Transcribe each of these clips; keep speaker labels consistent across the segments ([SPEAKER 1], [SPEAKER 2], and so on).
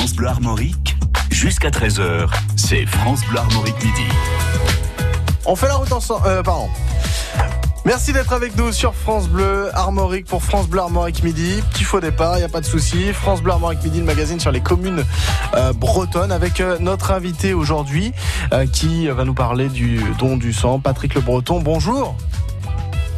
[SPEAKER 1] France Bleu Armorique, jusqu'à 13h, c'est France Bleu Armorique midi.
[SPEAKER 2] On fait la route ensemble. Euh, pardon. Merci d'être avec nous sur France Bleu Armorique pour France Bleu Armorique Midi. Petit faux départ, il n'y a pas de souci. France Bleu Armorique Midi, le magazine sur les communes euh, bretonnes avec euh, notre invité aujourd'hui euh, qui va nous parler du don du sang, Patrick Le Breton. Bonjour.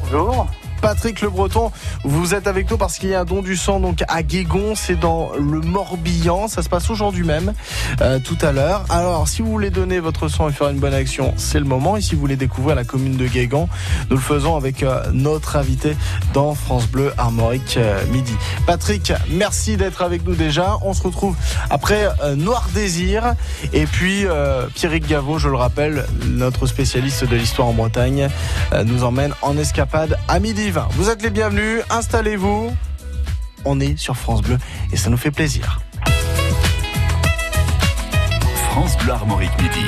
[SPEAKER 3] Bonjour.
[SPEAKER 2] Patrick Le Breton, vous êtes avec nous parce qu'il y a un don du sang donc à Guégon, c'est dans le Morbihan, ça se passe aujourd'hui même, euh, tout à l'heure. Alors, si vous voulez donner votre sang et faire une bonne action, c'est le moment. Et si vous voulez découvrir la commune de Guégan, nous le faisons avec euh, notre invité dans France Bleu Armorique euh, Midi. Patrick, merci d'être avec nous déjà. On se retrouve après euh, Noir Désir et puis Pierrick Gaveau, je le rappelle, notre spécialiste de l'histoire en Bretagne, nous emmène en escapade à midi 20. Vous êtes les bienvenus, installez-vous. On est sur France Bleu et ça nous fait plaisir.
[SPEAKER 1] France Bleu Armorique midi.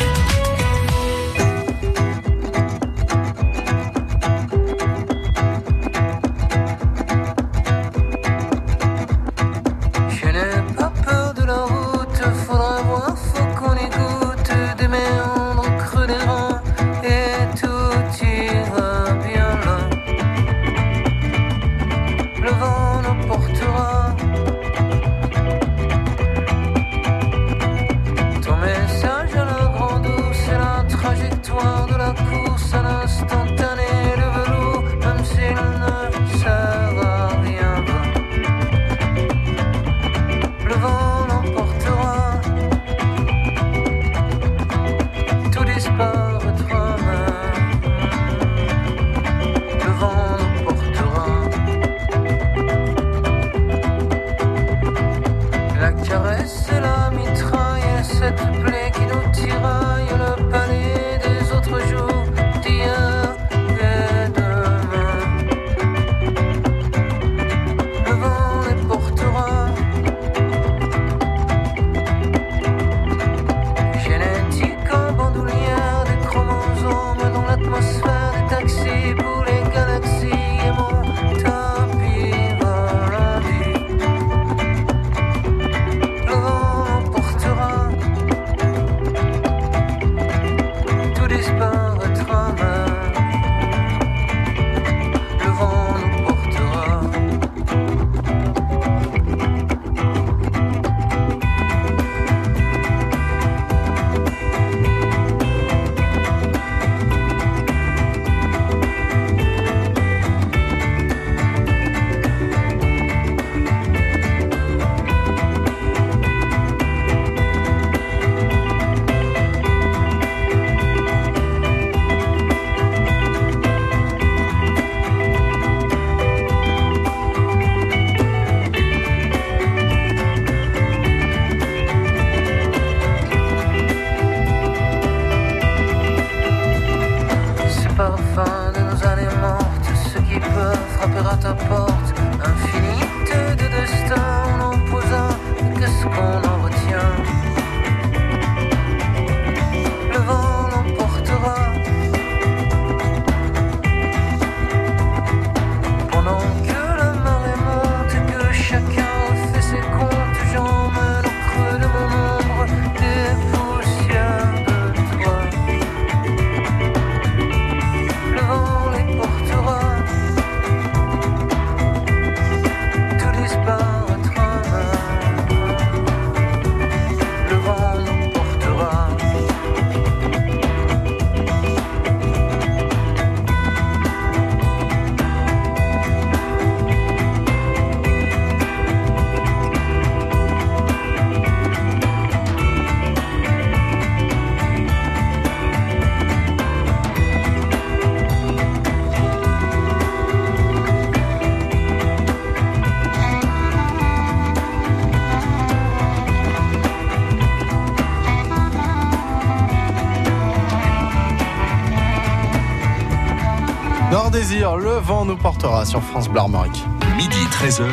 [SPEAKER 4] Le vent nous portera
[SPEAKER 2] sur France Bleu Armorique.
[SPEAKER 1] Midi 13h.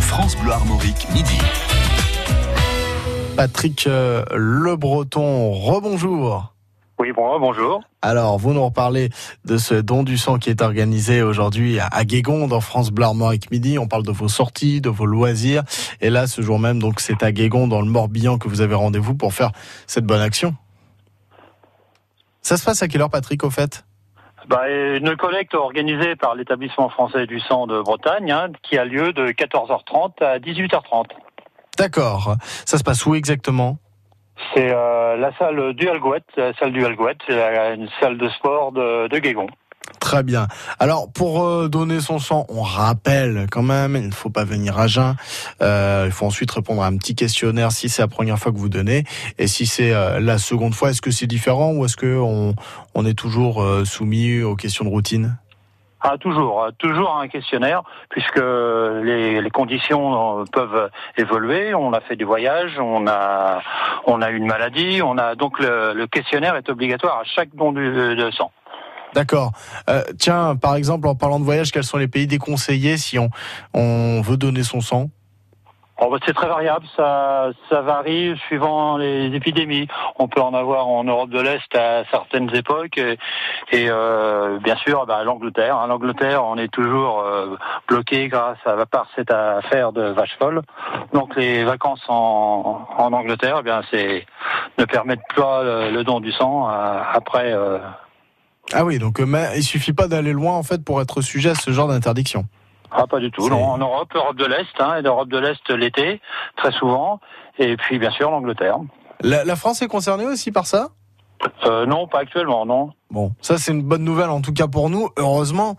[SPEAKER 1] France Bleu Armorique midi.
[SPEAKER 2] Patrick euh, Le Breton, rebonjour.
[SPEAKER 3] Oui, bon, bonjour.
[SPEAKER 2] Alors, vous nous reparlez de ce don du sang qui est organisé aujourd'hui à à Guégon, dans France Bleu Armorique Midi. On parle de vos sorties, de vos loisirs. Et là, ce jour même, donc, c'est à Guégon, dans le Morbihan, que vous avez rendez-vous pour faire cette bonne action. Ça se passe à quelle heure, Patrick, au fait?
[SPEAKER 3] Bah, une collecte organisée par l'établissement français du sang de Bretagne, hein, qui a lieu de 14h30 à 18h30.
[SPEAKER 2] D'accord. Ça se passe où exactement?
[SPEAKER 3] C'est euh, la salle du Algouette, la salle du Algouette, c'est une salle de sport de, de Guégon.
[SPEAKER 2] Très bien. Alors, pour euh, donner son sang, on rappelle quand même, il ne faut pas venir à jeun. Euh, il faut ensuite répondre à un petit questionnaire si c'est la première fois que vous donnez. Et si c'est euh, la seconde fois, est-ce que c'est différent ou est-ce que on, est toujours soumis aux questions de routine?
[SPEAKER 3] Ah, toujours, toujours un questionnaire, puisque les, conditions peuvent évoluer. On a fait du voyage, on a, on a une maladie, on a donc le, questionnaire est obligatoire à chaque don de sang.
[SPEAKER 2] D'accord. Euh, tiens, par exemple, en parlant de voyage, quels sont les pays déconseillés si on, veut donner son sang?
[SPEAKER 3] Oh, bah, c'est très variable, ça, varie suivant les épidémies. On peut en avoir en Europe de l'Est à certaines époques, et, euh, bien sûr, bah, l'Angleterre. hein. L'Angleterre, on est toujours euh, bloqué grâce à, part cette affaire de vache folle. Donc les vacances en, Angleterre, eh bien, c'est ne permettent pas le, don du sang après.
[SPEAKER 2] Ah oui, donc euh, mais il suffit pas d'aller loin en fait pour être sujet à ce genre d'interdiction.
[SPEAKER 3] Ah, pas du tout. Non, en Europe, Europe de l'Est, hein, et l'Europe de l'Est l'été, très souvent, et puis bien sûr l'Angleterre.
[SPEAKER 2] La, la France est concernée aussi par ça?
[SPEAKER 3] Euh, non, pas actuellement, non.
[SPEAKER 2] Bon, ça c'est une bonne nouvelle en tout cas pour nous. Heureusement,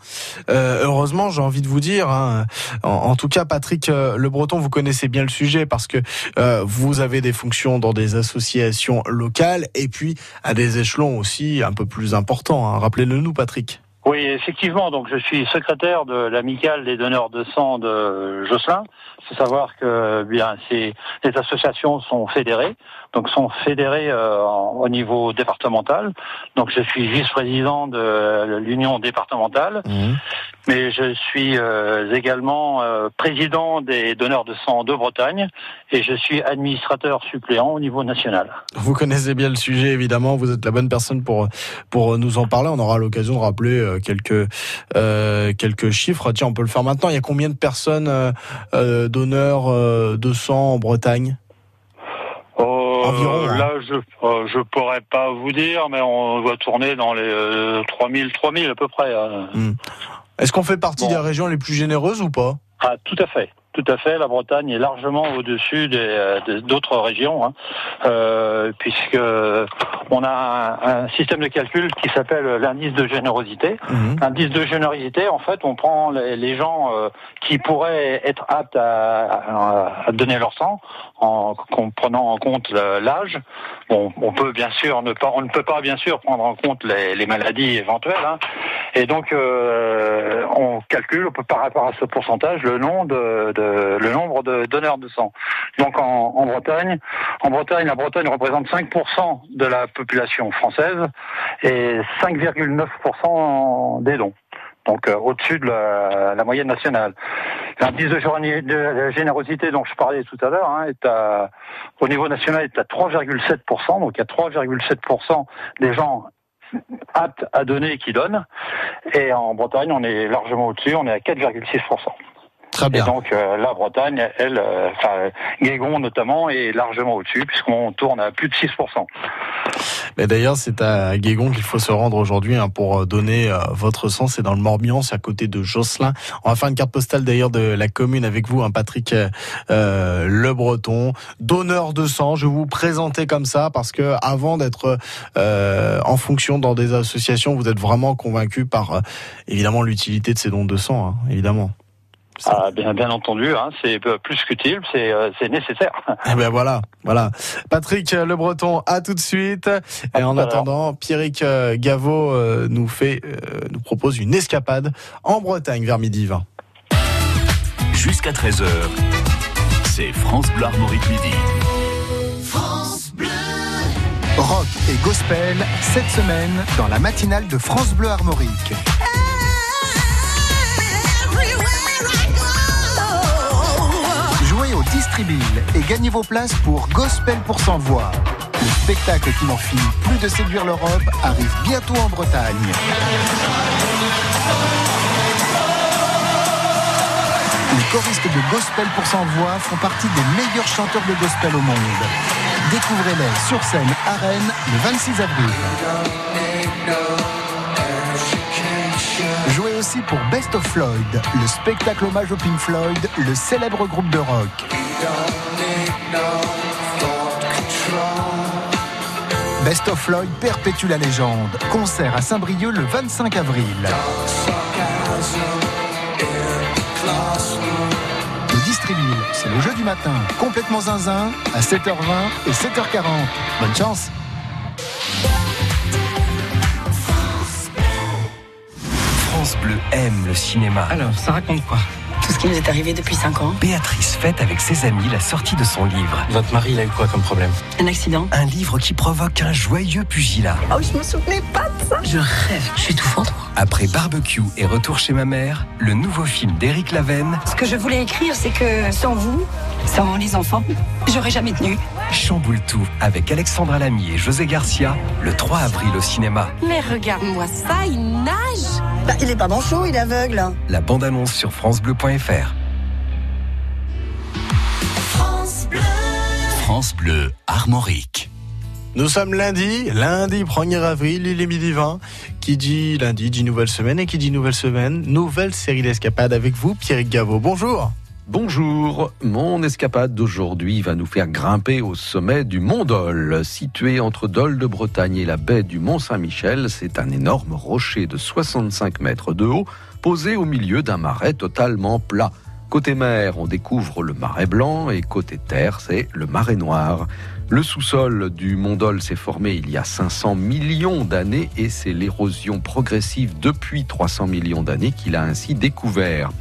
[SPEAKER 2] euh, heureusement, j'ai envie de vous dire. hein, en, en tout cas, Patrick euh, Le Breton, vous connaissez bien le sujet parce que euh, vous avez des fonctions dans des associations locales et puis à des échelons aussi un peu plus importants. hein. Rappelez-le nous, Patrick.
[SPEAKER 3] Oui, effectivement. Donc, je suis secrétaire de l'amicale des donneurs de sang de Josselin. Faut savoir que bien, ces les associations sont fédérées, donc sont fédérées euh, en- au niveau départemental. Donc, je suis vice-président de l'union départementale, mais je suis euh, également euh, président des donneurs de sang de Bretagne et je suis administrateur suppléant au niveau national.
[SPEAKER 2] Vous connaissez bien le sujet, évidemment. Vous êtes la bonne personne pour pour nous en parler. On aura l'occasion de rappeler euh, quelques euh, quelques chiffres. Tiens, on peut le faire maintenant. Il y a combien de personnes euh, donneurs de sang en Bretagne? Environ, hein.
[SPEAKER 3] Là, je euh, je pourrais pas vous dire, mais on doit tourner dans les euh, 3000, 3000 à peu près. hein.
[SPEAKER 2] Est-ce qu'on fait partie
[SPEAKER 3] Bon.
[SPEAKER 2] des régions les plus généreuses ou pas?
[SPEAKER 3] Ah, tout à fait. Tout à fait, la Bretagne est largement au-dessus des, euh, d'autres régions, hein, euh, puisque on a un, un système de calcul qui s'appelle l'indice de générosité.
[SPEAKER 2] Mhm.
[SPEAKER 3] Indice de générosité, en fait, on prend les, les gens euh, qui pourraient être aptes à, donner leur sang, en, en prenant en compte l'âge. Bon, on peut bien sûr ne pas, on ne peut pas bien sûr prendre en compte les, les maladies éventuelles, hein. et donc euh, on calcule par rapport à ce pourcentage le nom de, de- le nombre de donneurs de sang. Donc en, Bretagne, en Bretagne, la Bretagne représente 5% de la population française et 5,9% des dons. Donc euh, au-dessus de la, moyenne nationale. L'indice de, de générosité dont je parlais tout à l'heure hein, est à, au niveau national est à 3,7%. Donc il y a 3,7% des gens aptes à donner qui donnent. Et en Bretagne, on est largement au-dessus, on est à 4,6%.
[SPEAKER 2] Très
[SPEAKER 3] Et
[SPEAKER 2] bien.
[SPEAKER 3] donc euh, la Bretagne, elle, euh, enfin Guégon notamment, est largement au-dessus puisqu'on tourne à plus de 6%.
[SPEAKER 2] Mais d'ailleurs, c'est à Guégon qu'il faut se rendre aujourd'hui hein, pour euh, donner euh, votre sang. C'est dans le Morbihan, c'est à côté de Josselin. On va faire une carte postale d'ailleurs de la commune avec vous, hein, Patrick euh, Le Breton, donneur de sang. Je vais vous présenter comme ça parce que avant d'être euh, en fonction dans des associations, vous êtes vraiment convaincu par évidemment l'utilité de ces dons de sang, hein, évidemment.
[SPEAKER 3] Ah, bien, bien entendu, hein, c'est euh, plus qu'utile, c'est euh, nécessaire.
[SPEAKER 2] Eh ben voilà, voilà. Patrick Le Breton, à tout de suite. Et en attendant, Pierrick euh, Gaveau euh, nous fait, euh, nous propose une escapade en Bretagne vers midi 20.
[SPEAKER 1] Jusqu'à 13h, c'est France Bleu Armorique Midi.
[SPEAKER 5] Rock et gospel, cette semaine, dans la matinale de France Bleu Armorique. Au Distribuil et gagnez vos places pour Gospel pour sans voix. Le spectacle qui n'en finit plus de séduire l'Europe arrive bientôt en Bretagne. Les choristes de Gospel pour sans voix font partie des meilleurs chanteurs de gospel au monde. Découvrez-les sur scène à Rennes le 26 avril. Aussi pour Best of Floyd, le spectacle hommage au Pink Floyd, le célèbre groupe de rock. Best of Floyd perpétue la légende. Concert à Saint-Brieuc le 25 avril. Le Distribuil, c'est le jeu du matin, complètement zinzin, à 7h20 et 7h40. Bonne chance
[SPEAKER 6] Aime le cinéma.
[SPEAKER 7] Alors, ça raconte quoi?
[SPEAKER 8] Tout ce qui nous est arrivé depuis 5 ans.
[SPEAKER 6] Béatrice fête avec ses amis la sortie de son livre.
[SPEAKER 7] Votre mari, il a eu quoi comme problème?
[SPEAKER 8] Un accident.
[SPEAKER 6] Un livre qui provoque un joyeux pugilat.
[SPEAKER 8] Oh, je me souvenais pas de ça. Je rêve. Je suis étouffante, moi.
[SPEAKER 6] Après Barbecue et Retour chez ma mère, le nouveau film d'Éric Lavenne
[SPEAKER 8] Ce que je voulais écrire, c'est que sans vous, sans les enfants, j'aurais jamais tenu.
[SPEAKER 6] chamboule tout avec Alexandra Lamy et José Garcia le 3 avril au cinéma.
[SPEAKER 9] Mais regarde-moi ça, il nage
[SPEAKER 8] Bah, il est pas manchot, il est aveugle.
[SPEAKER 6] La bande-annonce sur francebleu.fr.
[SPEAKER 1] France Bleu Armorique.
[SPEAKER 2] Nous sommes lundi, lundi 1er avril, il est midi 20. Qui dit lundi dit nouvelle semaine et qui dit nouvelle semaine, nouvelle série d'escapades avec vous, Pierrick Gaveau. Bonjour.
[SPEAKER 10] Bonjour, mon escapade d'aujourd'hui va nous faire grimper au sommet du Mont Dol. Situé entre Dol de Bretagne et la baie du Mont Saint-Michel, c'est un énorme rocher de 65 mètres de haut, posé au milieu d'un marais totalement plat. Côté mer, on découvre le marais blanc et côté terre, c'est le marais noir. Le sous-sol du Mont Dol s'est formé il y a 500 millions d'années et c'est l'érosion progressive depuis 300 millions d'années qu'il a ainsi découvert.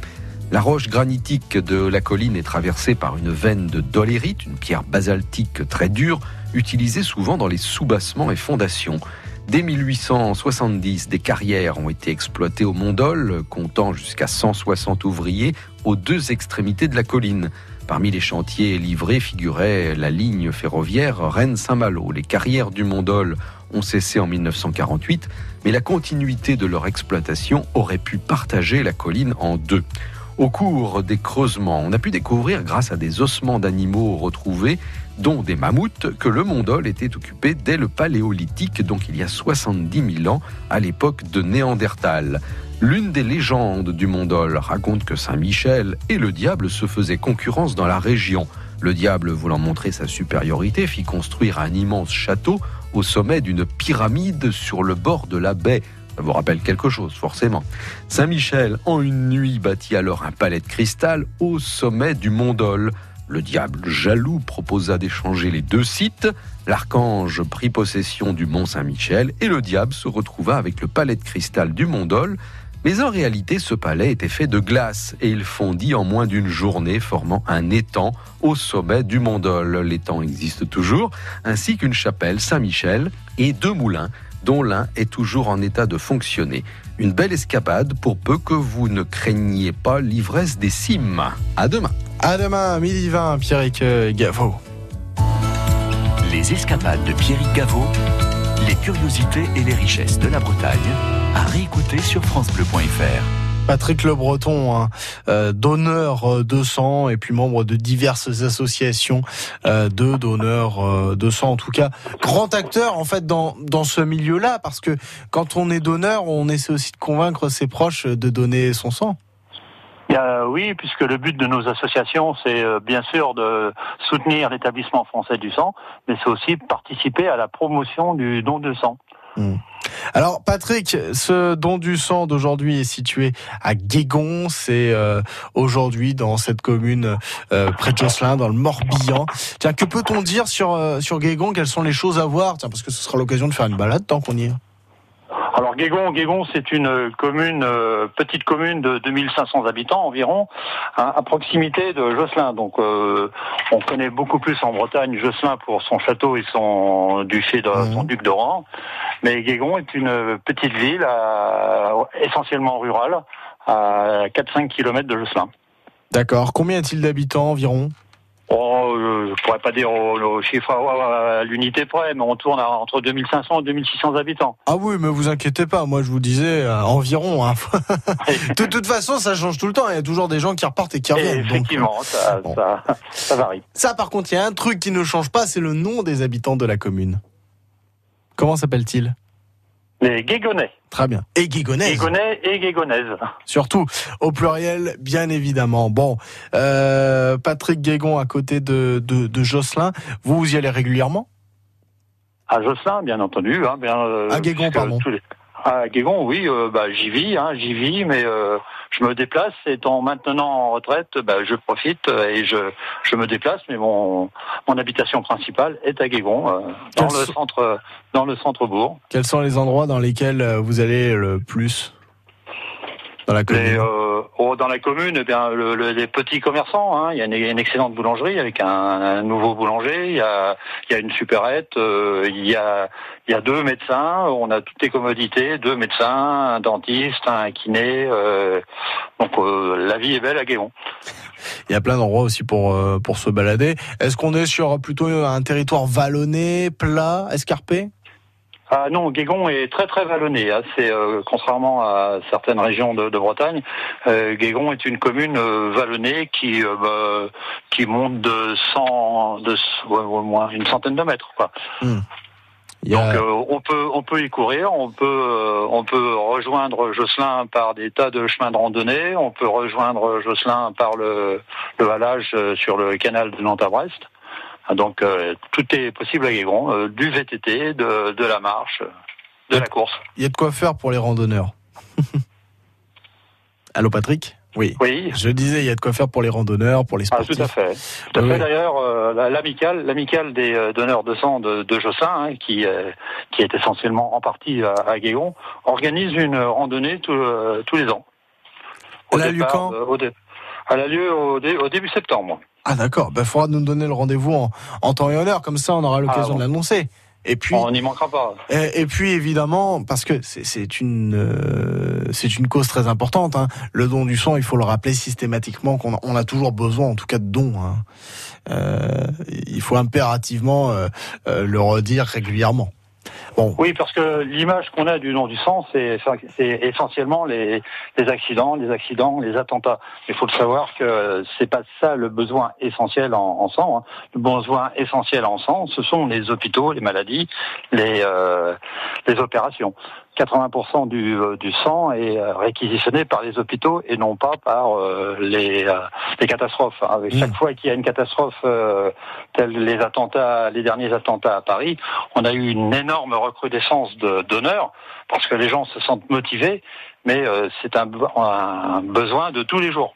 [SPEAKER 10] La roche granitique de la colline est traversée par une veine de dolérite, une pierre basaltique très dure, utilisée souvent dans les soubassements et fondations. Dès 1870, des carrières ont été exploitées au Mont Dol, comptant jusqu'à 160 ouvriers aux deux extrémités de la colline. Parmi les chantiers livrés figurait la ligne ferroviaire Rennes-Saint-Malo. Les carrières du Mont Dol ont cessé en 1948, mais la continuité de leur exploitation aurait pu partager la colline en deux. Au cours des creusements, on a pu découvrir, grâce à des ossements d'animaux retrouvés, dont des mammouths, que le Mont Dol était occupé dès le Paléolithique, donc il y a 70 000 ans, à l'époque de Néandertal. L'une des légendes du Mont Dol raconte que Saint-Michel et le diable se faisaient concurrence dans la région. Le diable, voulant montrer sa supériorité, fit construire un immense château au sommet d'une pyramide sur le bord de la baie. Ça vous rappelle quelque chose, forcément. Saint-Michel, en une nuit, bâtit alors un palais de cristal au sommet du Mont Dol. Le diable jaloux proposa d'échanger les deux sites. L'archange prit possession du Mont Saint-Michel et le diable se retrouva avec le palais de cristal du Mont Dol. Mais en réalité, ce palais était fait de glace et il fondit en moins d'une journée, formant un étang au sommet du Mont Dol. L'étang existe toujours, ainsi qu'une chapelle Saint-Michel et deux moulins dont l'un est toujours en état de fonctionner. Une belle escapade pour peu que vous ne craigniez pas l'ivresse des cimes. À demain.
[SPEAKER 2] À demain, midi 20, Pierrick euh, Gaveau.
[SPEAKER 1] Les escapades de Pierrick Gaveau, les curiosités et les richesses de la Bretagne, à réécouter sur francebleu.fr.
[SPEAKER 2] Patrick Le Breton, hein, euh, donneur euh, de sang et puis membre de diverses associations euh, de donneurs euh, de sang. En tout cas, grand acteur en fait dans dans ce milieu-là parce que quand on est donneur, on essaie aussi de convaincre ses proches de donner son sang.
[SPEAKER 3] Euh, oui, puisque le but de nos associations, c'est bien sûr de soutenir l'établissement français du sang, mais c'est aussi participer à la promotion du don de sang.
[SPEAKER 2] Alors Patrick, ce don du sang d'aujourd'hui est situé à Guégon, c'est euh, aujourd'hui dans cette commune euh, près de Josselin, dans le Morbihan. Tiens, que peut-on dire sur euh, sur Guégon? Quelles sont les choses à voir? Tiens, parce que ce sera l'occasion de faire une balade tant qu'on y est.
[SPEAKER 3] Alors Guégon, Guégon, c'est une commune, euh, petite commune de 2500 habitants environ, hein, à proximité de Josselin. Donc euh, on connaît beaucoup plus en Bretagne Josselin pour son château et son duché de
[SPEAKER 2] Mhm.
[SPEAKER 3] son duc d'Oran. Mais Guégon est une petite ville à- essentiellement rurale, à 4-5 km de Josselin.
[SPEAKER 2] D'accord. Combien y a-t-il d'habitants environ?
[SPEAKER 3] Bon, euh, je pourrais pas dire au, au chiffre à, à l'unité près, mais on tourne à entre 2500 et 2600 habitants.
[SPEAKER 2] Ah oui, mais vous inquiétez pas, moi je vous disais euh, environ. hein. de toute façon, ça change tout le temps. Il y a toujours des gens qui repartent et qui
[SPEAKER 3] Et
[SPEAKER 2] reviennent. donc,
[SPEAKER 3] effectivement, ça,
[SPEAKER 2] bon.
[SPEAKER 3] ça, ça varie.
[SPEAKER 2] Ça, par contre, il y a un truc qui ne change pas, c'est le nom des habitants de la commune. Comment s'appelle-t-il
[SPEAKER 3] Les Guégonais.
[SPEAKER 2] Très bien. Et Guigonnaise.
[SPEAKER 3] Guégonais et Guégonaises.
[SPEAKER 2] Surtout, au pluriel, bien évidemment. Bon, euh, Patrick Guégon à côté de, de, de Jocelyn, vous, vous y allez régulièrement?
[SPEAKER 3] À Josselin, bien entendu. Hein, bien, euh,
[SPEAKER 2] À Guégon, pardon.
[SPEAKER 3] les- À Guégon, oui, euh, bah, j'y vis, hein, j'y vis, mais je me déplace. Étant maintenant en retraite, bah, je profite euh, et je, je me déplace. Mais mon, mon habitation principale est à Guégon, euh, dans
[SPEAKER 2] Quels
[SPEAKER 3] le centre, dans le centre bourg.
[SPEAKER 2] Quels sont les endroits dans lesquels euh, vous allez le plus? Dans la commune
[SPEAKER 3] Les, euh, oh, dans la commune, eh bien, le, le- les petits commerçants. Hein, il y a une, une excellente boulangerie avec un, un nouveau boulanger. Il y a, il y a une supérette. euh, il y a, il y a deux médecins. On a toutes les commodités. Deux médecins, un dentiste, un kiné. euh, donc la vie est belle à Guéon.
[SPEAKER 2] Il y a plein d'endroits aussi pour, pour se balader. Est-ce qu'on est sur plutôt un territoire vallonné, plat, escarpé?
[SPEAKER 3] Ah non, Guégon est très très vallonné. hein. C'est euh, contrairement à certaines régions de, de Bretagne, euh, Guégon est une commune euh, vallonnée qui euh, bah, qui monte de 100, de ouais, au moins une centaine de mètres. Quoi.
[SPEAKER 2] A-
[SPEAKER 3] Donc euh, on peut on peut y courir, on peut euh, on peut rejoindre Josselin par des tas de chemins de randonnée, on peut rejoindre Josselin par le le halage sur le canal de Nantes à Brest. Ah, Donc euh, tout est possible à Guégon, euh, du VTT, de de la marche, de la course.
[SPEAKER 2] Il y a de quoi faire pour les randonneurs. Allô Patrick? Oui.
[SPEAKER 3] Oui.
[SPEAKER 2] Je disais, il y a de quoi faire pour les randonneurs, pour les
[SPEAKER 3] Ah,
[SPEAKER 2] sportifs.
[SPEAKER 3] tout à fait. Tout à
[SPEAKER 2] Oui.
[SPEAKER 3] fait. D'ailleurs, euh, la- l'amicale, l'amicale des euh, donneurs de sang de, de Josselin, hein, qui euh, qui est essentiellement en partie à, à Guégon, organise une randonnée tous euh, tous les ans.
[SPEAKER 2] Elle a lieu quand?
[SPEAKER 3] au dé- Elle a lieu au, dé- au début septembre.
[SPEAKER 2] Ah d'accord, il faudra nous donner le rendez-vous en, en temps et en heure, comme ça on aura l'occasion
[SPEAKER 3] Ah, bon.
[SPEAKER 2] de l'annoncer. Et puis,
[SPEAKER 3] On n'y manquera pas.
[SPEAKER 2] et, et puis évidemment, parce que c'est- c'est une euh, c'est une cause très importante. hein. Le don du sang, il faut le rappeler systématiquement qu'on a, on a toujours besoin, en tout cas, de dons. hein. Euh, il faut impérativement euh, euh, le redire régulièrement.
[SPEAKER 3] Oui, parce que l'image qu'on a du don du sang, c'est essentiellement les, accidents, les accidents, les attentats. Il faut le savoir que c'est pas ça le besoin essentiel en, en sang. hein. Le besoin essentiel en sang, ce sont les hôpitaux, les maladies, les euh, les opérations. 80% du, euh, du sang est euh, réquisitionné par les hôpitaux et non pas par euh, les, euh, les catastrophes. hein. Avec Chaque fois qu'il y a une catastrophe euh, telle les attentats, les derniers attentats à Paris, on a eu une énorme recrudescence de donneurs parce que les gens se sentent motivés, mais euh, c'est un, un besoin de tous les jours.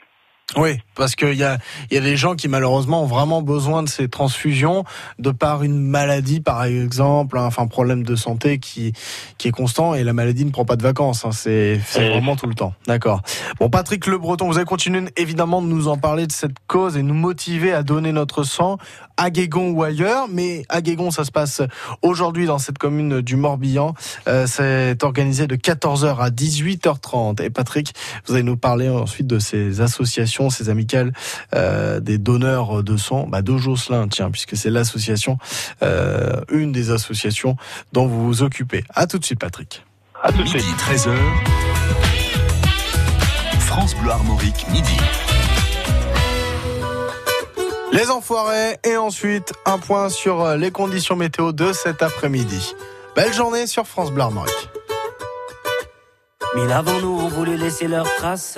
[SPEAKER 2] Oui, parce qu'il y a, y a des gens qui malheureusement ont vraiment besoin de ces transfusions de par une maladie, par exemple, hein, enfin problème de santé qui, qui est constant et la maladie ne prend pas de vacances. hein, c'est c'est vraiment tout le temps. D'accord. Bon, Patrick Le Breton, vous allez continuer évidemment de nous en parler de cette cause et nous motiver à donner notre sang à Guégon ou ailleurs. Mais à Guégon, ça se passe aujourd'hui dans cette commune du Morbihan. Euh, c'est organisé de 14h à 18h30. Et Patrick, vous allez nous parler ensuite de ces associations, ces amicales euh, des donneurs de sang, bah, de Jocelyn, tiens, puisque c'est l'association, euh, une des associations dont vous vous occupez. À tout de suite, Patrick.
[SPEAKER 3] À tout de suite.
[SPEAKER 1] Midi 13h. France Bleu Armorique, midi.
[SPEAKER 2] Les enfoirés et ensuite un point sur euh, les conditions météo de cet après-midi. Belle journée sur France Bleu Armorique.
[SPEAKER 11] Mille avant nous ont voulu laisser leurs traces,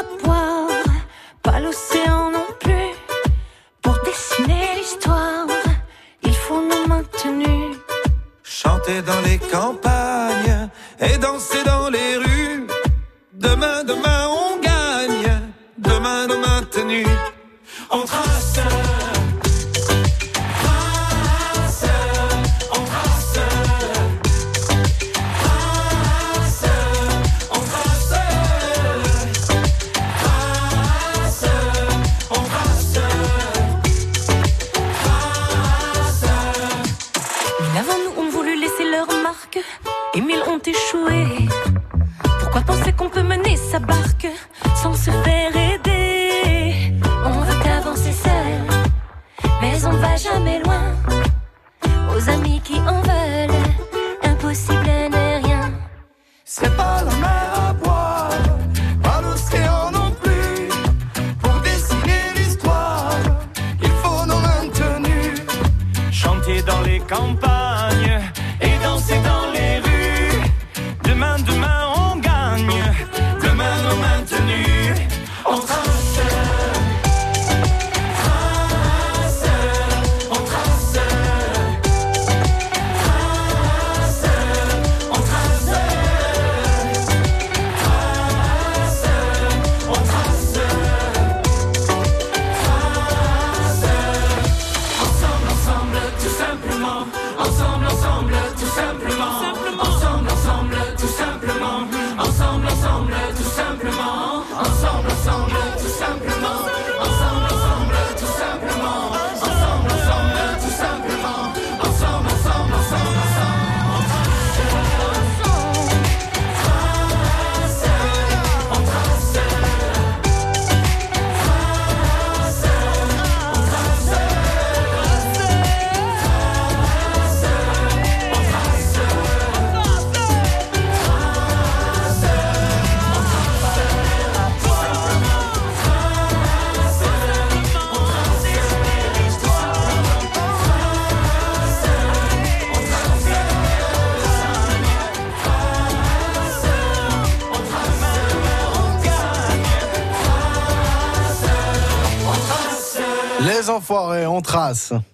[SPEAKER 2] enfoirés, on trace.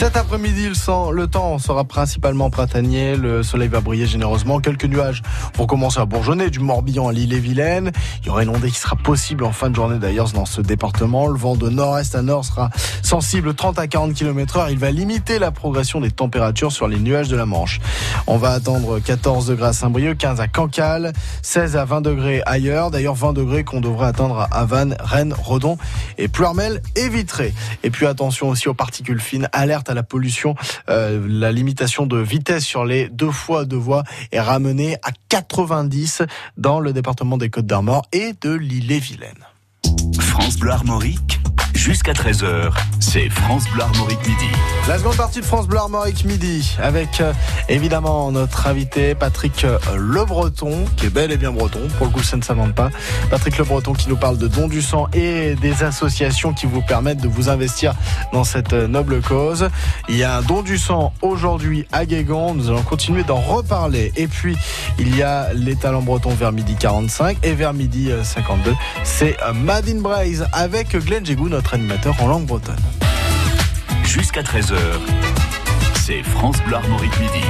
[SPEAKER 2] Cet après-midi, le, temps sera principalement printanier. Le soleil va briller généreusement. Quelques nuages vont commencer à bourgeonner du Morbihan à l'île-et-Vilaine. Il y aura une ondée qui sera possible en fin de journée d'ailleurs dans ce département. Le vent de nord-est à nord sera sensible 30 à 40 km heure. Il va limiter la progression des températures sur les nuages de la Manche. On va attendre 14 degrés à Saint-Brieuc, 15 à Cancale, 16 à 20 degrés ailleurs. D'ailleurs, 20 degrés qu'on devrait atteindre à Havane, Rennes, Redon et Pluermel et Vitré. Et puis attention aussi aux particules fines. Alerte à la pollution. Euh, la limitation de vitesse sur les deux fois deux voies est ramenée à 90 dans le département des Côtes-d'Armor et de l'île-et-Vilaine.
[SPEAKER 1] France Bleu Armorique, jusqu'à 13h, c'est France Bleu Armorique midi.
[SPEAKER 2] La seconde partie de France Bleu Armorique midi avec euh, évidemment notre invité Patrick euh, Le Breton qui est bel et bien breton. Pour le coup ça ne s'invente pas. Patrick Le Breton qui nous parle de dons du sang et des associations qui vous permettent de vous investir dans cette euh, noble cause. Il y a un don du sang aujourd'hui à Guégan. Nous allons continuer d'en reparler. Et puis il y a les talents bretons vers midi 45 et vers midi euh, 52 c'est Madine Braise avec Glenn Jégou notre animateur en langue bretonne
[SPEAKER 1] Jusqu'à 13h, c'est France Bleu Armorique midi.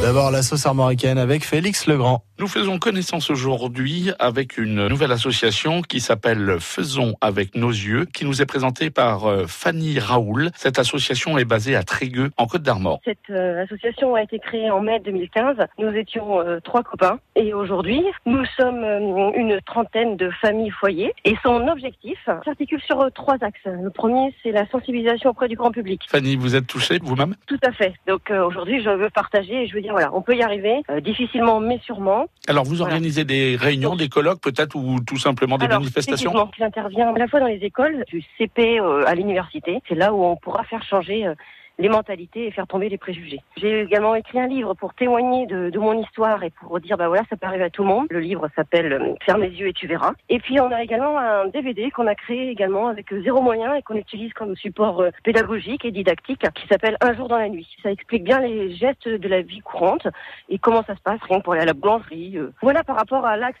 [SPEAKER 2] D'abord la sauce armoricaine avec Félix Legrand.
[SPEAKER 12] Nous faisons connaissance aujourd'hui avec une nouvelle association qui s'appelle Faisons avec nos yeux, qui nous est présentée par euh, Fanny Raoul. Cette association est basée à Trégueux, en Côte d'Armor.
[SPEAKER 13] Cette euh, association a été créée en mai 2015. Nous étions euh, trois copains et aujourd'hui, nous sommes euh, une trentaine de familles foyers. Et son objectif s'articule sur euh, trois axes. Le premier, c'est la sensibilisation auprès du grand public.
[SPEAKER 12] Fanny, vous êtes touchée vous-même?
[SPEAKER 13] Tout à fait. Donc euh, aujourd'hui, je veux partager et je veux dire, voilà, on peut y arriver, euh, difficilement mais sûrement.
[SPEAKER 12] Alors vous
[SPEAKER 13] Voilà.
[SPEAKER 12] organisez des réunions, des colloques peut-être, ou tout simplement des
[SPEAKER 13] Alors,
[SPEAKER 12] manifestations
[SPEAKER 13] J'interviens à la fois dans les écoles, du CP euh, à l'université. C'est là où on pourra faire changer euh, les mentalités et faire tomber les préjugés. J'ai également écrit un livre pour témoigner de, mon histoire et pour dire, bah voilà, ça peut arriver à tout le monde. Le livre s'appelle euh, Ferme les yeux et tu verras. Et puis on a également un DVD qu'on a créé également avec euh, zéro moyen et qu'on utilise comme support euh, pédagogique et didactique qui s'appelle Un jour dans la nuit. Ça explique bien les gestes de la vie courante et comment ça se passe, rien que pour aller à la boulangerie. euh. Voilà par rapport à l'axe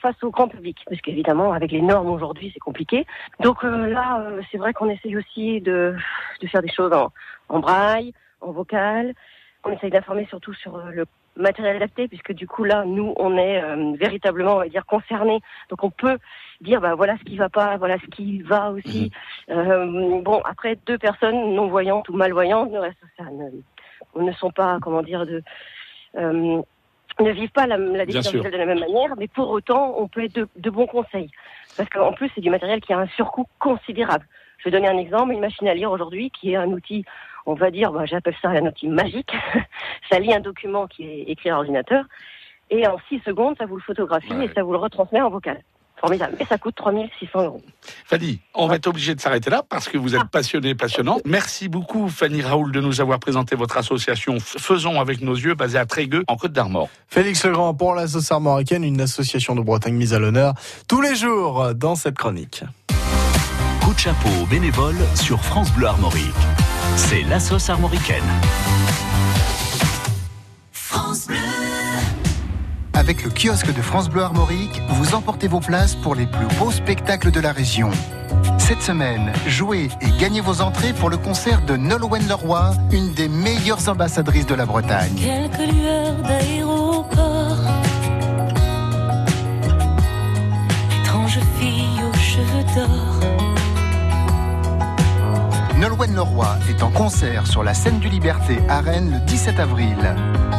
[SPEAKER 13] face au grand public. Parce qu'évidemment, avec les normes aujourd'hui, c'est compliqué. Donc là, c'est vrai qu'on essaye aussi de, de faire des choses en, en braille, en vocal. On essaye d'informer surtout sur euh, le matériel adapté, puisque du coup là, nous, on est euh, véritablement, on va dire, concernés. Donc on peut dire, bah voilà ce qui va pas, voilà ce qui va aussi. Euh, bon, après, deux personnes non-voyantes ou malvoyantes ne, restent- ça ne, ne sont pas, comment dire, de... euh, ne vivent pas la, la de la même manière, mais pour autant, on peut être de, de bons conseils. Parce qu'en plus, c'est du matériel qui a un surcoût considérable. Je vais donner un exemple, une machine à lire aujourd'hui, qui est un outil, on va dire, bah, j'appelle ça un outil magique. ça lit un document qui est écrit à l'ordinateur, et en six secondes, ça vous le photographie et ça vous le retransmet en vocal. Formidable. Et ça coûte 3600 euros.
[SPEAKER 12] Fanny, on va être obligé de s'arrêter là parce que vous êtes passionnée, passionnante. Merci beaucoup Fanny Raoul de nous avoir présenté votre association Faisons avec nos yeux basée à Trégueux en Côte d'Armor.
[SPEAKER 2] Félix Legrand pour la sauce armoricaine, une association de Bretagne mise à l'honneur tous les jours dans cette chronique.
[SPEAKER 1] Coup de chapeau aux bénévoles sur France Bleu Armorique. C'est la sauce armoricaine.
[SPEAKER 14] France Bleu.
[SPEAKER 5] Avec le kiosque de France Bleu Armorique, vous emportez vos places pour les plus beaux spectacles de la région. Cette semaine, jouez et gagnez vos entrées pour le concert de Nolwenn Leroy, une des meilleures ambassadrices de la Bretagne.
[SPEAKER 14] Quelques lueurs d'aéroport. Étrange fille aux cheveux d'or.
[SPEAKER 5] Nolwenn Leroy est en concert sur la scène du Liberté à Rennes le 17 avril.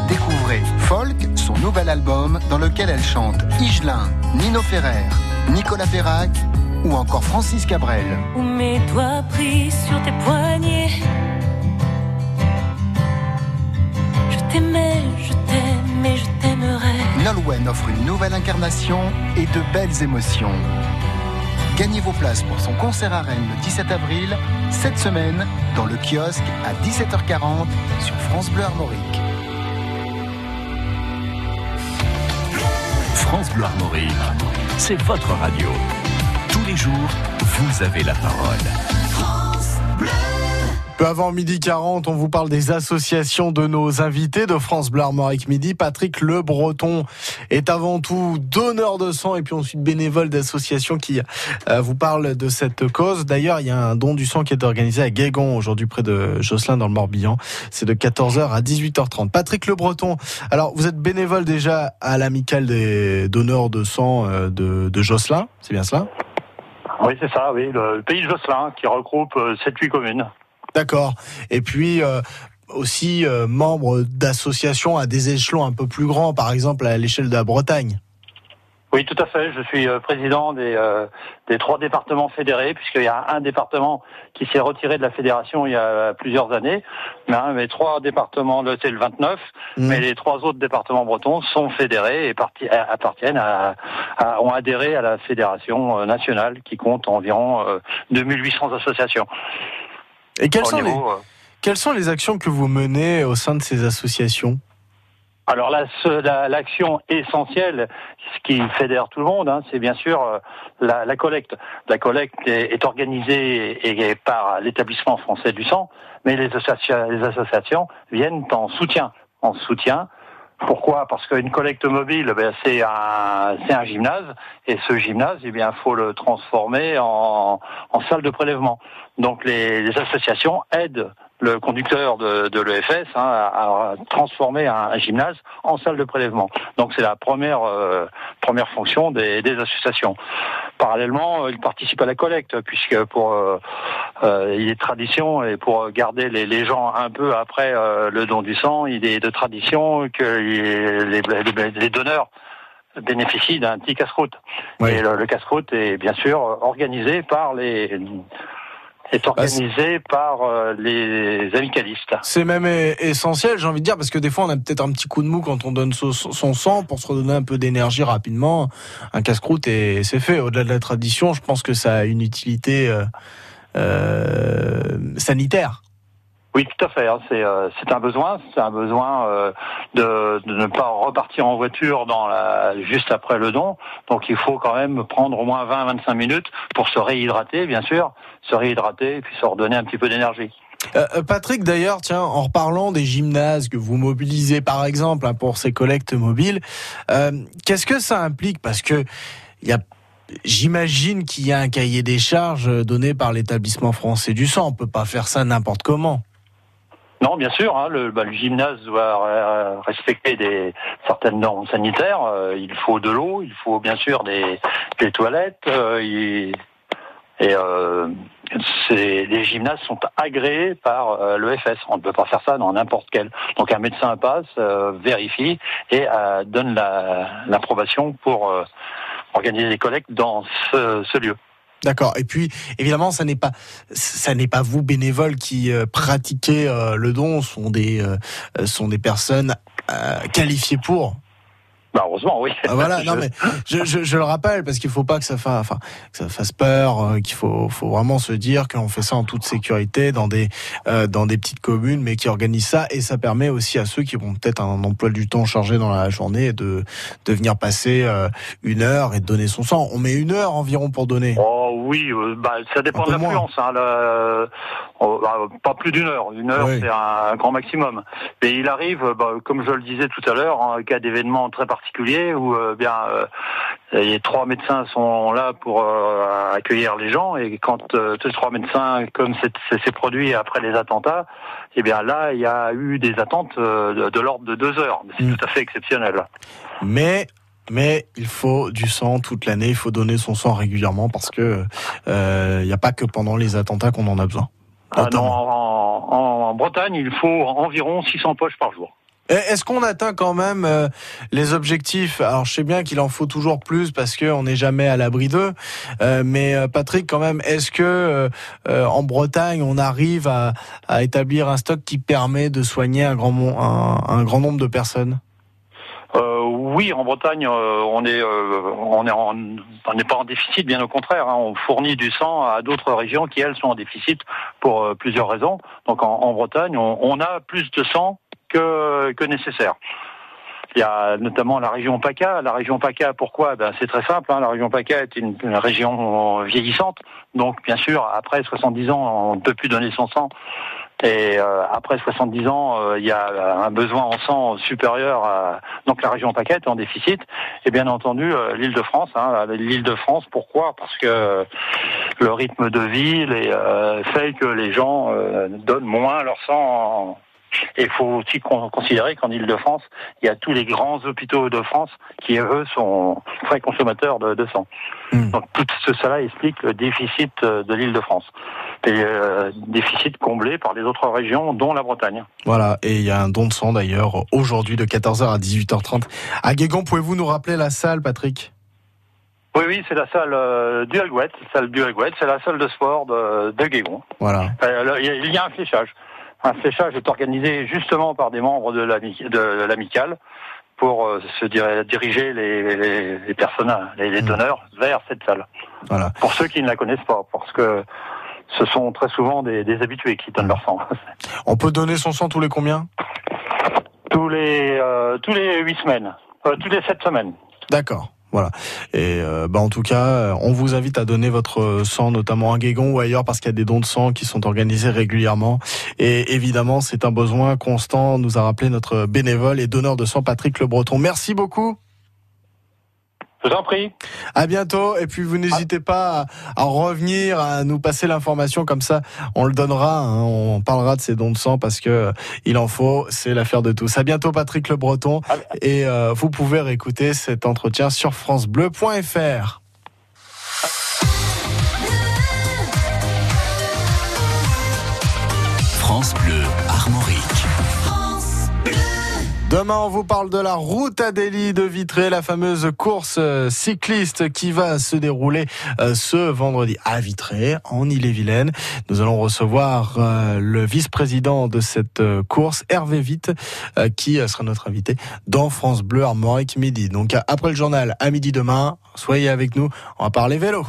[SPEAKER 5] Découvrez Folk, son nouvel album dans lequel elle chante Igelin, Nino Ferrer, Nicolas Perrac ou encore Francis Cabrel.
[SPEAKER 14] Où mes doigts pris sur tes poignets. Je t'aimais, je t'aime et je t'aimerai.
[SPEAKER 5] Nolwenn offre une nouvelle incarnation et de belles émotions. Gagnez vos places pour son concert à Rennes le 17 avril, cette semaine, dans le kiosque à 17h40 sur France Bleu Armorique.
[SPEAKER 1] France Bleu Armorique, c'est votre radio. Tous les jours, vous avez la parole.
[SPEAKER 2] Peu avant midi 40, on vous parle des associations de nos invités de France Bleu Armorique Midi. Patrick Le Breton est avant tout donneur de sang et puis ensuite bénévole d'associations qui euh, vous parlent de cette cause. D'ailleurs, il y a un don du sang qui est organisé à Guégon aujourd'hui près de Josselin dans le Morbihan. C'est de 14h à 18h30. Patrick Le Breton, alors vous êtes bénévole déjà à l'amicale des donneurs de sang euh, de, de Josselin, c'est bien cela?
[SPEAKER 3] Oui, c'est ça, oui. Le pays de Josselin qui regroupe 7-8 communes.
[SPEAKER 2] D'accord. Et puis euh, aussi euh, membre d'associations à des échelons un peu plus grands, par exemple à l'échelle de la Bretagne.
[SPEAKER 3] Oui, tout à fait. Je suis euh, président des, euh, des trois départements fédérés, puisqu'il y a un département qui s'est retiré de la fédération il y a plusieurs années. Mais, hein, mais trois départements, c'est le 29, mais les trois autres départements bretons sont fédérés et parti- appartiennent à, à- ont adhéré à la fédération nationale qui compte environ euh, 2800 associations.
[SPEAKER 2] Et quelles sont, les,
[SPEAKER 3] niveau,
[SPEAKER 2] quelles sont les actions que vous menez au sein de ces associations?
[SPEAKER 3] Alors la- l'action essentielle, ce qui fédère tout le monde, hein, c'est bien sûr euh, la, la collecte. La collecte est, est organisée et, et par l'établissement français du sang, mais les, associa- les associations viennent en soutien. En soutien. Pourquoi? Parce qu'une collecte mobile, ben, c'est un, c'est un gymnase, et ce gymnase, eh bien, faut le transformer en, en salle de prélèvement. Donc les, les associations aident le conducteur de, de l'EFS hein, à transformer un, un gymnase en salle de prélèvement. Donc c'est la première euh, première fonction des, des associations. Parallèlement, euh, ils participent à la collecte puisque pour euh, euh, il est tradition et pour garder les, les gens un peu après euh, le don du sang, il est de tradition que les, les- les donneurs bénéficient d'un petit casse-croûte. Et le, le casse-croûte est bien sûr organisé par les est organisé par euh, les amicalistes.
[SPEAKER 2] C'est même e- essentiel, j'ai envie de dire, parce que des fois on a peut-être un petit coup de mou quand on donne son, son sang pour se redonner un peu d'énergie rapidement. Un casse-croûte et c'est fait. Au-delà de la tradition, je pense que ça a une utilité euh, euh, sanitaire.
[SPEAKER 3] Oui, tout à fait. hein. C'est euh, c'est un besoin, c'est un besoin euh, de, ne pas repartir en voiture dans la, juste après le don. Donc il faut quand même prendre au moins 20-25 minutes pour se réhydrater, bien sûr, se réhydrater et puis se redonner un petit peu d'énergie.
[SPEAKER 2] Euh, Patrick, d'ailleurs, tiens, en reparlant des gymnases que vous mobilisez, par exemple, hein, pour ces collectes mobiles, qu'est-ce que ça implique? Parce que j'imagine qu'il y a un cahier des charges donné par l'établissement français du sang. On peut pas faire ça n'importe comment.
[SPEAKER 3] Non, bien sûr, hein, le, bah, le gymnase doit euh, respecter certaines normes sanitaires. Euh, il faut de l'eau, il faut bien sûr des, toilettes. euh, et les gymnases sont agréés par l'EFS. On ne peut pas faire ça dans n'importe quel. Donc un médecin passe, vérifie et donne la- l'approbation pour organiser des collectes dans ce lieu.
[SPEAKER 2] D'accord. Et puis, évidemment, ça n'est pas, ça n'est pas vous bénévoles qui euh, pratiquez euh, le don. Ce sont des, euh, sont des personnes euh, qualifiées pour.
[SPEAKER 3] Bah heureusement, oui.
[SPEAKER 2] Ah, voilà, non
[SPEAKER 3] Je-
[SPEAKER 2] mais je, je, je le rappelle parce qu'il faut pas que ça fasse, enfin, que ça fasse peur, euh, qu'il faut, faut vraiment se dire qu'on fait ça en toute sécurité dans des, euh, dans des petites communes, mais qui organisent ça et ça permet aussi à ceux qui ont peut-être un emploi du temps chargé dans la journée de, de venir passer euh, une heure et de donner son sang. On met une heure environ pour donner.
[SPEAKER 3] Oh oui, bah, ça dépend de l'affluence. Hein, bah, pas plus d'une heure. Une heure,
[SPEAKER 2] Oui.
[SPEAKER 3] c'est un, grand maximum. Mais il arrive, bah, comme je le disais tout à l'heure, en cas d'événements très particuliers où euh, bien euh, les trois médecins sont là pour euh, accueillir les gens et quand ces trois médecins, comme c'est produit après les attentats, eh bien là, il y a eu des attentes de, de l'ordre de deux heures. C'est
[SPEAKER 2] Mm.
[SPEAKER 3] tout à fait exceptionnel.
[SPEAKER 2] Mais mais il faut du sang toute l'année. Il faut donner son sang régulièrement parce que il n'y a pas que pendant les attentats qu'on en a besoin.
[SPEAKER 3] Ah non, en Bretagne, il faut environ 600 poches par jour.
[SPEAKER 2] Et Est-ce qu'on atteint quand même euh, les objectifs? Alors je sais bien qu'il en faut toujours plus parce qu'on n'est jamais à l'abri d'eux. Euh, mais euh, Patrick, quand même, est-ce que euh, euh, en Bretagne on arrive à, à établir un stock qui permet de soigner un grand, un, un grand nombre de personnes?
[SPEAKER 3] Euh, oui, en Bretagne, euh, on est, euh, on on n'est pas en déficit, bien au contraire. hein. on fournit du sang à d'autres régions qui elles sont en déficit pour euh, plusieurs raisons. Donc en, en Bretagne, on, on a plus de sang que, nécessaire. Il y a notamment la région PACA. La région PACA, pourquoi? Ben, C'est très simple. hein. La région PACA est une, région vieillissante. Donc, bien sûr, après 70 ans, on ne peut plus donner son sang. Et euh, après 70 ans, euh, il y a un besoin en sang supérieur. À... Donc, la région PACA est en déficit. Et bien entendu, euh, l'Île-de-France. Hein, L'Île-de-France, pourquoi? Parce que le rythme de vie fait que les gens donnent moins leur sang en, et il faut aussi con- considérer qu'en Ile-de-France, il y a tous les grands hôpitaux de France qui, eux, sont très consommateurs de, de sang. Donc tout ce- cela explique le déficit euh, de l'Île-de-France. Et euh, déficit comblé par les autres régions, dont la Bretagne.
[SPEAKER 2] Voilà, et il y a un don de sang d'ailleurs aujourd'hui de 14h à 18h30 à Guégon. Pouvez-vous nous rappeler la salle, Patrick?
[SPEAKER 3] Oui, oui, c'est la salle euh, du Alguette, salle du c'est la salle de sport de, de Guégon.
[SPEAKER 2] Voilà.
[SPEAKER 3] Euh, là, Il y a- il y a un fléchage. Un fléchage est organisé justement par des membres de l'ami- de l'amicale pour euh, se dir- diriger les, les, les personnes, les, les donneurs vers cette salle.
[SPEAKER 2] Voilà.
[SPEAKER 3] Pour ceux qui ne la connaissent pas, parce que ce sont très souvent des, des habitués qui donnent leur sang.
[SPEAKER 2] On peut donner son sang tous les combien?
[SPEAKER 3] Tous les euh, tous les huit semaines, euh, tous les sept semaines.
[SPEAKER 2] D'accord. Voilà. Et euh, bah en tout cas, euh, on vous invite à donner votre sang, notamment à Guégon ou ailleurs, parce qu'il y a des dons de sang qui sont organisés régulièrement. Et évidemment, c'est un besoin constant. Nous a rappelé notre bénévole et donneur de sang, Patrick Le Breton. Merci beaucoup.
[SPEAKER 3] Je vous en prie.
[SPEAKER 2] À bientôt. Et puis vous n'hésitez pas à, à revenir, à nous passer l'information comme ça. On le donnera. hein. on parlera de ces dons de sang parce que euh, il en faut. C'est l'affaire de tous. À bientôt, Patrick Le Breton. Et euh, vous pouvez réécouter cet entretien sur francebleu.fr.
[SPEAKER 1] France Bleu
[SPEAKER 2] On vous parle de la route Adélie de Vitré, la fameuse course euh, cycliste qui va se dérouler euh, ce vendredi à Vitré, en Ille-et-Vilaine. Nous allons recevoir euh, le vice-président de cette course, Hervé euh, qui sera notre invité dans France Bleu Armorique Midi. Donc, après le journal, à midi demain, soyez avec nous, on va parler vélo.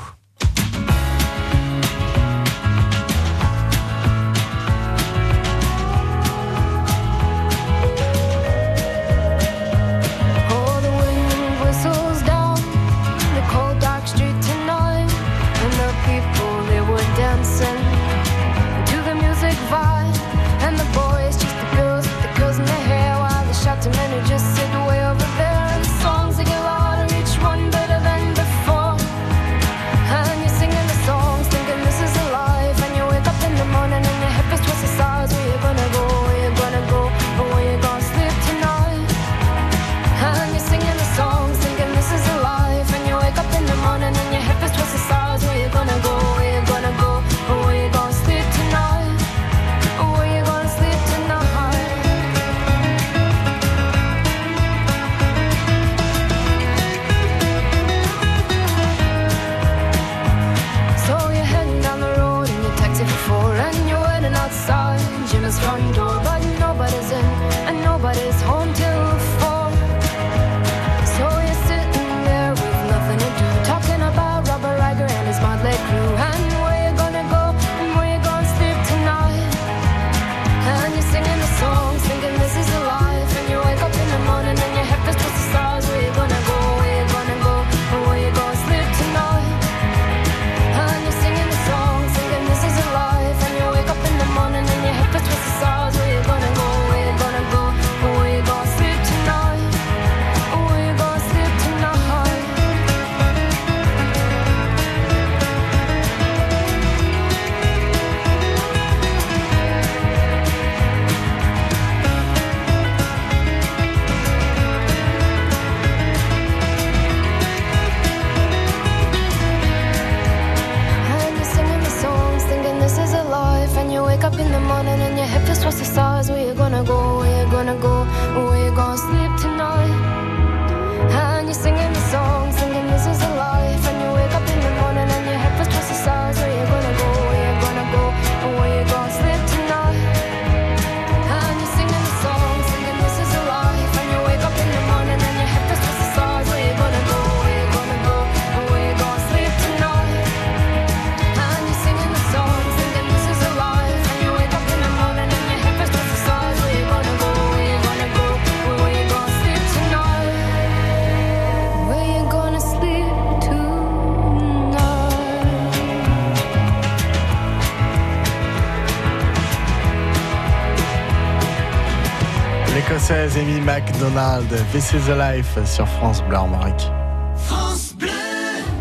[SPEAKER 2] L'écossaise Amy McDonald, This is a Life sur France Bleu Armorique.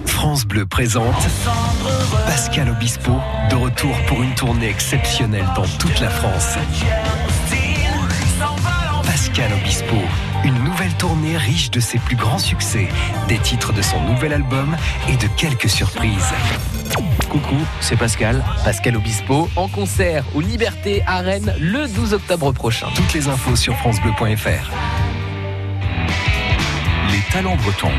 [SPEAKER 6] France Bleu présente Pascal Obispo de retour pour une tournée exceptionnelle dans toute la France. Pascal Obispo, une nouvelle tournée riche de ses plus grands succès, des titres de son nouvel album et de quelques surprises.
[SPEAKER 15] Coucou, c'est Pascal, Pascal Obispo, en concert aux Libertés à Rennes le 12 octobre prochain.
[SPEAKER 6] Toutes les infos sur francebleu.fr.
[SPEAKER 1] Les talents bretons.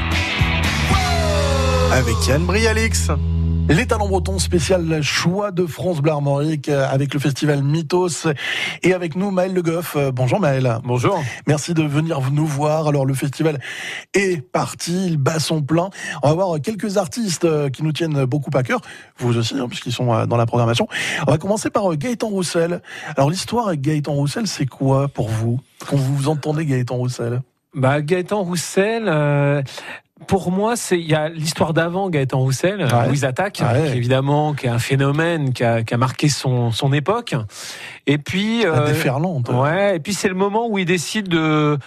[SPEAKER 2] Avec Yann Brialix.
[SPEAKER 16] Les talents bretons spécial choix de France Bleu Armorique euh, avec le festival Mythos et avec nous Maël Le Goff. Euh, Bonjour Maël.
[SPEAKER 17] Bonjour.
[SPEAKER 16] Merci de venir nous voir. Alors le festival est parti, il bat son plein. On va voir quelques artistes euh, qui nous tiennent beaucoup à cœur, vous aussi hein, puisqu'ils sont dans la programmation. On va commencer par Gaëtan Roussel. Alors l'histoire avec Gaëtan Roussel, c'est quoi pour vous? Quand vous entendez Gaëtan Roussel?
[SPEAKER 17] Bah, Gaëtan Roussel. euh, pour moi, c'est il y a l'histoire d'avant Gaëtan Roussel,
[SPEAKER 16] Ouais.
[SPEAKER 17] Louise Attaque,
[SPEAKER 16] Ouais.
[SPEAKER 17] qui, évidemment, qui est un phénomène qui a, qui a marqué son, son époque. Et puis,
[SPEAKER 16] La déferlante.
[SPEAKER 17] ouais. Et puis c'est le moment où il décide de,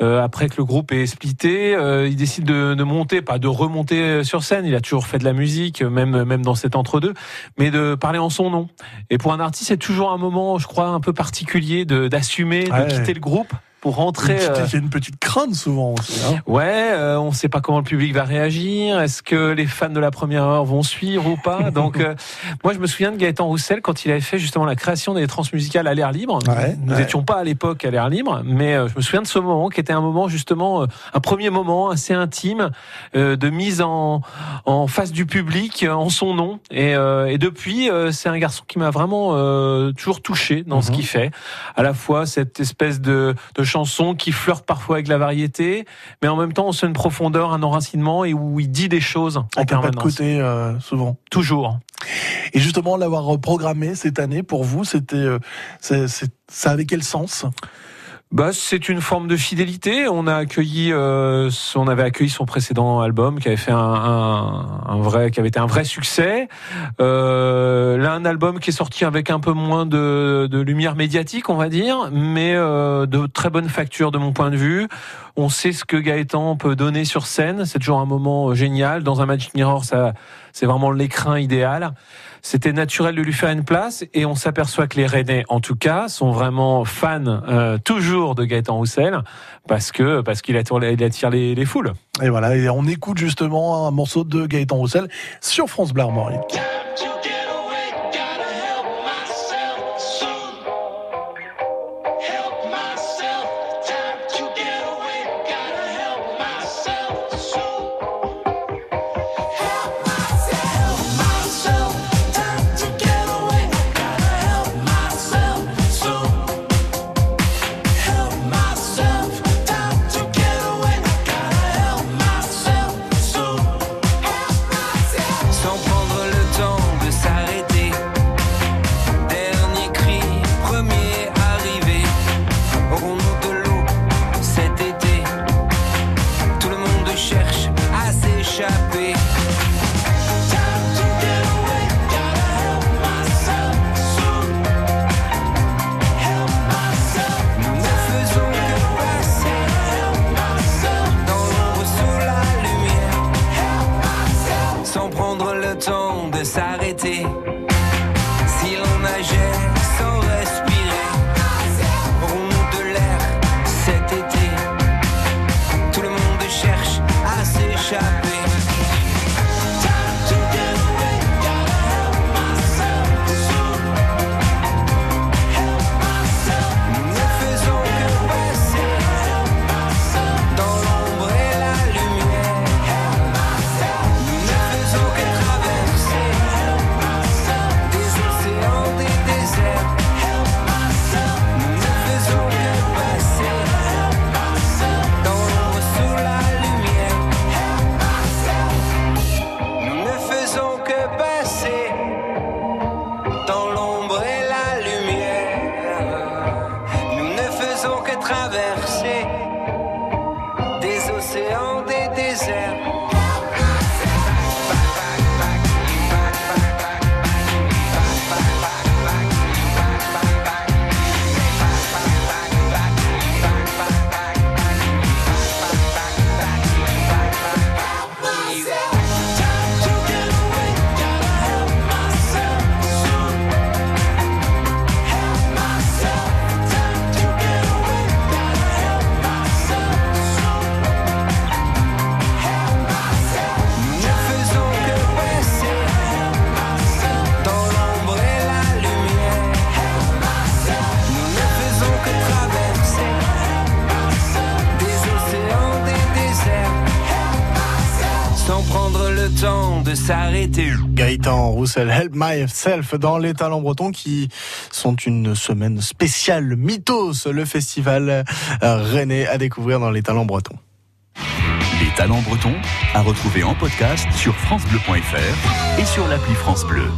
[SPEAKER 17] euh, après que le groupe est splitté, euh, il décide de, de monter, pas de remonter sur scène. Il a toujours fait de la musique, même même dans cet entre-deux, mais de parler en son nom. Et pour un artiste, c'est toujours un moment, je crois, un peu particulier de d'assumer,
[SPEAKER 16] Ouais.
[SPEAKER 17] de quitter le groupe pour rentrer. Euh,
[SPEAKER 16] Il y a une petite crainte souvent aussi. hein.
[SPEAKER 17] Ouais, euh, on ne sait pas comment le public va réagir. Est-ce que les fans de la première heure vont suivre ou pas? Donc, euh, moi, je me souviens de Gaëtan Roussel quand il avait fait justement la création des transmusicales à l'air libre.
[SPEAKER 16] Ouais,
[SPEAKER 17] Nous
[SPEAKER 16] ouais.
[SPEAKER 17] n'étions pas à l'époque à l'air libre, mais euh, je me souviens de ce moment qui était un moment justement, euh, un premier moment assez intime euh, de mise en, en face du public, euh, en son nom. Et, euh, et depuis, euh, c'est un garçon qui m'a vraiment euh, toujours touché dans ce
[SPEAKER 16] Mhm.
[SPEAKER 17] qu'il fait. À la fois cette espèce de, de chanson qui flirte parfois avec la variété, mais en même temps on sent une profondeur, un enracinement et où il dit des choses en
[SPEAKER 16] un pas de
[SPEAKER 17] permanence.
[SPEAKER 16] côté euh, souvent.
[SPEAKER 17] Toujours.
[SPEAKER 16] Et justement, l'avoir programmé cette année pour vous, c'était, euh, ça avait quel sens?
[SPEAKER 17] Bah, c'est une forme de fidélité. On a accueilli, euh, on avait accueilli son précédent album qui avait fait un, un, un vrai, qui avait été un vrai succès. Euh, là, un album qui est sorti avec un peu moins de, de lumière médiatique, on va dire, mais euh, de très bonne facture de mon point de vue. On sait ce que Gaëtan peut donner sur scène. C'est toujours un moment euh, génial. Dans un Magic Mirror, ça, c'est vraiment l'écrin idéal. C'était naturel de lui faire une place et on s'aperçoit que les Rennais, en tout cas, sont vraiment fans euh, toujours de Gaëtan Roussel parce que parce qu'il attire, il attire les, les foules.
[SPEAKER 16] Et voilà, et on écoute justement un morceau de Gaëtan Roussel sur France Armorique.
[SPEAKER 2] Roussel, Help Myself dans les talents bretons qui sont une semaine spéciale Mythos, le festival euh, René à découvrir dans les talents bretons.
[SPEAKER 1] Les talents bretons à retrouver en podcast sur francebleu.fr et sur l'appli France Bleu.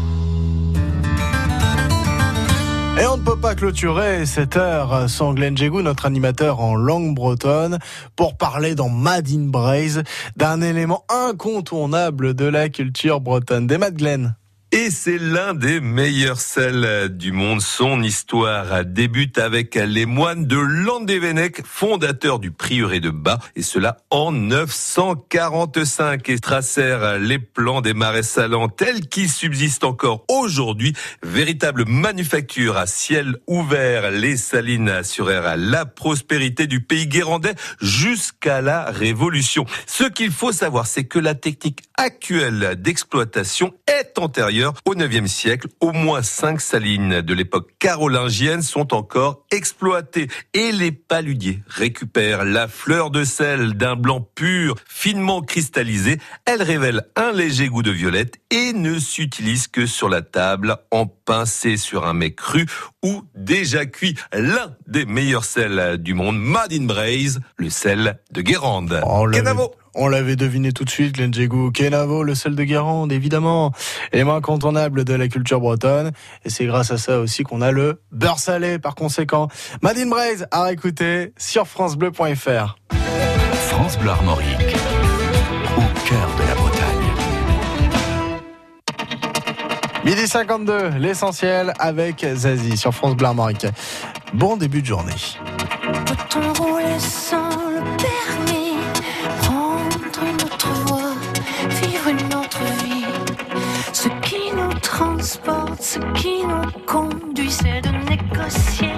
[SPEAKER 2] Et on ne peut pas clôturer cette heure sans Glenn Jégou, notre animateur en langue bretonne, pour parler dans Mad in Braise d'un élément incontournable de la culture bretonne. Des Mad Glenn?
[SPEAKER 18] Et c'est l'un des meilleurs sels du monde. Son histoire débute avec les moines de Landévennec, fondateurs du prieuré de Bas, et cela en 945, et tracèrent les plans des marais salants tels qu'ils subsistent encore aujourd'hui. Véritable manufacture à ciel ouvert, les salines assurèrent la prospérité du pays guérandais jusqu'à la Révolution. Ce qu'il faut savoir, c'est que la technique actuelle d'exploitation est antérieure au 9e siècle. Au moins cinq salines de l'époque carolingienne sont encore exploitées et les paludiers récupèrent la fleur de sel d'un blanc pur, finement cristallisé. Elle révèle un léger goût de violette et ne s'utilise que sur la table en pincé sur un mets cru ou déjà cuit. L'un des meilleurs sels du monde, Mad in Braise, le sel de Guérande. Kenavo.
[SPEAKER 2] On l'avait deviné tout de suite, Glenn Jégou. Kenavo, le sel de Guérande, évidemment. Élément incontournable de la culture bretonne. Et c'est grâce à ça aussi qu'on a le beurre salé, par conséquent. Madine Braise à réécouter sur FranceBleu.fr.
[SPEAKER 1] France Bleu Armorique, au cœur de la Bretagne.
[SPEAKER 2] Midi 52, l'essentiel avec Zazie sur France Bleu Armorique. Bon début de journée.
[SPEAKER 14] Ce qui nous conduit, c'est de négocier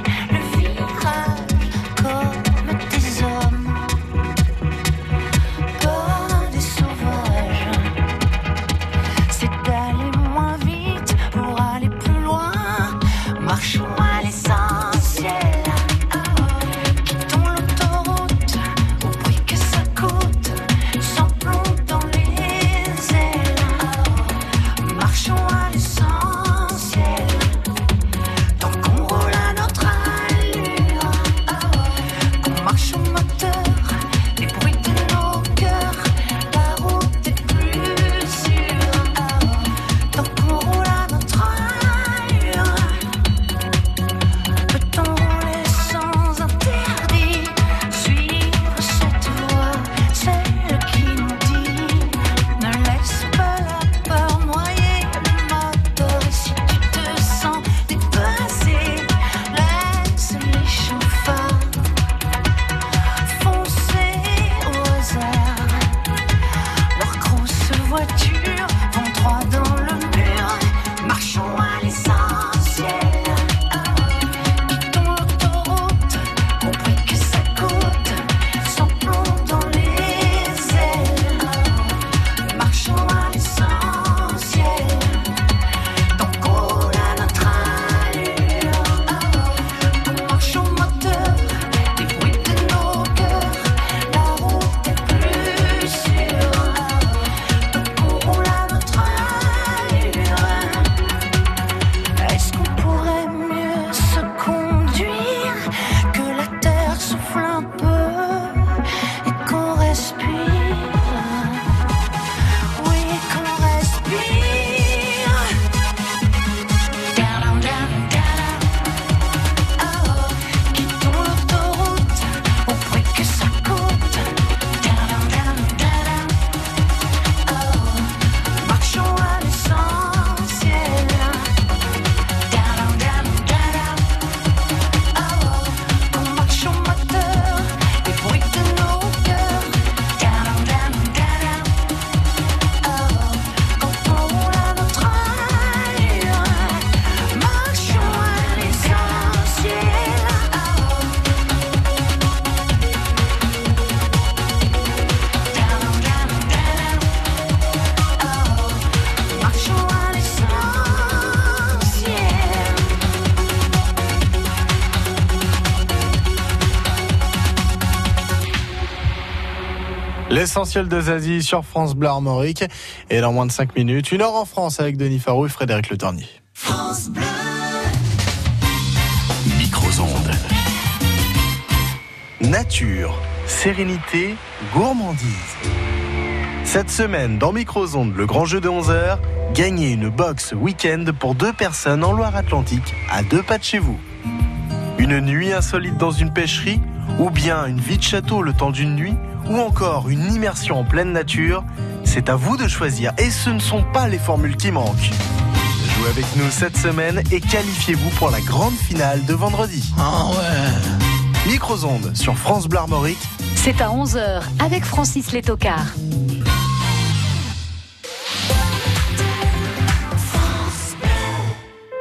[SPEAKER 14] L'essentiel
[SPEAKER 2] de Zazie sur France Bleu Armorique. Et dans moins de 5 minutes, une heure en France avec Denis Farou et Frédéric Le Tornier.
[SPEAKER 19] France Bleu. Microzonde.
[SPEAKER 2] Nature, sérénité, gourmandise. Cette semaine, dans Microzonde, le grand jeu de 11h, gagnez une box week-end pour deux personnes en Loire-Atlantique, à deux pas de chez vous. Une nuit insolite dans une pêcherie, ou bien une vie de château le temps d'une nuit, ou encore une immersion en pleine nature, c'est à vous de choisir et ce ne sont pas les formules qui manquent. Jouez avec nous cette semaine et qualifiez-vous pour la grande finale de vendredi.
[SPEAKER 20] Ah ouais
[SPEAKER 2] Microzonde sur France Bleu Armorique.
[SPEAKER 21] C'est à 11h avec Francis Létocard.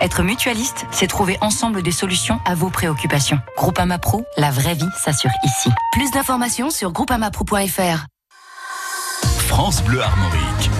[SPEAKER 22] Être mutualiste, c'est trouver ensemble des solutions à vos préoccupations. Groupama Pro, la vraie vie s'assure ici. Plus d'informations sur groupamapro.fr.
[SPEAKER 19] France Bleu Armorique.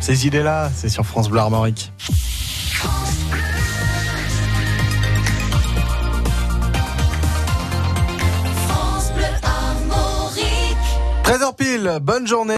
[SPEAKER 2] Ces idées-là, c'est sur France Bleu Armorique.
[SPEAKER 14] France Bleu Armorique.
[SPEAKER 2] 13h pile, bonne journée.